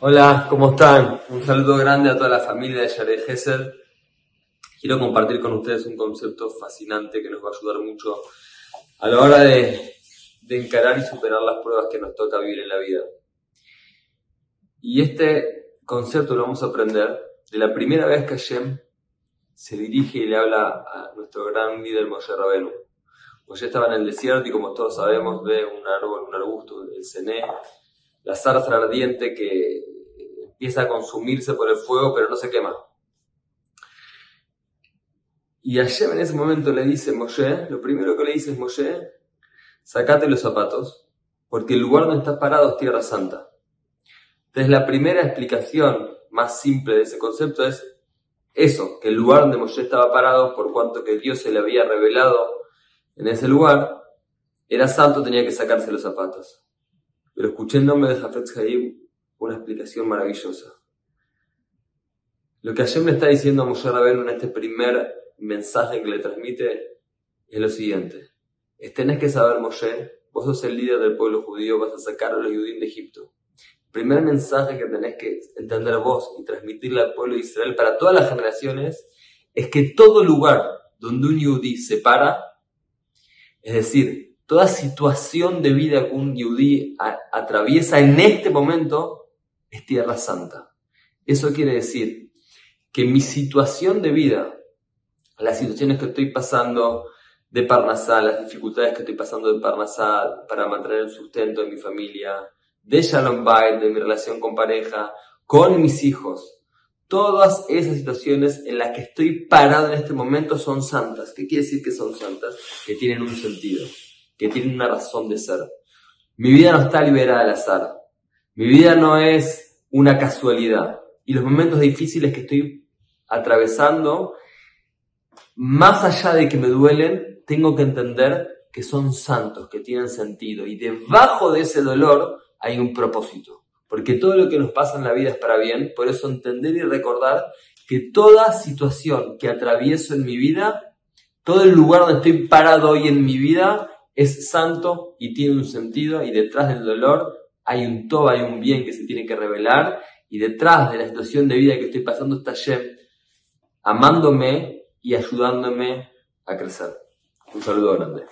Hola, ¿cómo están? Un saludo grande a toda la familia de Yared Gesed. Quiero compartir con ustedes un concepto fascinante que nos va a ayudar mucho a la hora de, de encarar y superar las pruebas que nos toca vivir en la vida. Y este concepto lo vamos a aprender de la primera vez que Hashem se dirige y le habla a nuestro gran líder Moshe Rabenu. Moshe estaba en el desierto y como todos sabemos ve un árbol, un arbusto, el cené, la zarza ardiente que empieza a consumirse por el fuego pero no se quema. Y Hashem en ese momento le dice Moshe, lo primero que le dice es Moshe, sacate los zapatos, porque el lugar donde estás parado es tierra santa. Entonces la primera explicación más simple de ese concepto es eso, que el lugar donde Moshe estaba parado, por cuanto que Dios se le había revelado en ese lugar, era santo, tenía que sacarse los zapatos. Pero escuché el nombre de Jafet Haim una explicación maravillosa. Lo que Hashem le está diciendo a Moshe Rabenu en este primer mensaje que le transmite es lo siguiente. Tenés que saber, Moshe, vos sos el líder del pueblo judío, vas a sacar a los judíos de Egipto. El primer mensaje que tenés que entender vos y transmitirle al pueblo de Israel para todas las generaciones es que todo lugar donde un judí se para, es decir, toda situación de vida que un yudí atraviesa en este momento es tierra santa. Eso quiere decir que mi situación de vida, las situaciones que estoy pasando de Parnasá, las dificultades que estoy pasando de Parnasá para mantener el sustento de mi familia, de Shalom Bayt, de mi relación con pareja, con mis hijos, Todas esas situaciones en las que estoy parado en este momento son santas. ¿Qué quiere decir que son santas? Que tienen un sentido que tienen una razón de ser. Mi vida no está liberada al azar. Mi vida no es una casualidad. Y los momentos difíciles que estoy atravesando, más allá de que me duelen, tengo que entender que son santos, que tienen sentido. Y debajo de ese dolor hay un propósito. Porque todo lo que nos pasa en la vida es para bien. Por eso entender y recordar que toda situación que atravieso en mi vida, todo el lugar donde estoy parado hoy en mi vida, es santo y tiene un sentido y detrás del dolor hay un todo, hay un bien que se tiene que revelar y detrás de la situación de vida que estoy pasando está Shem amándome y ayudándome a crecer. Un saludo grande.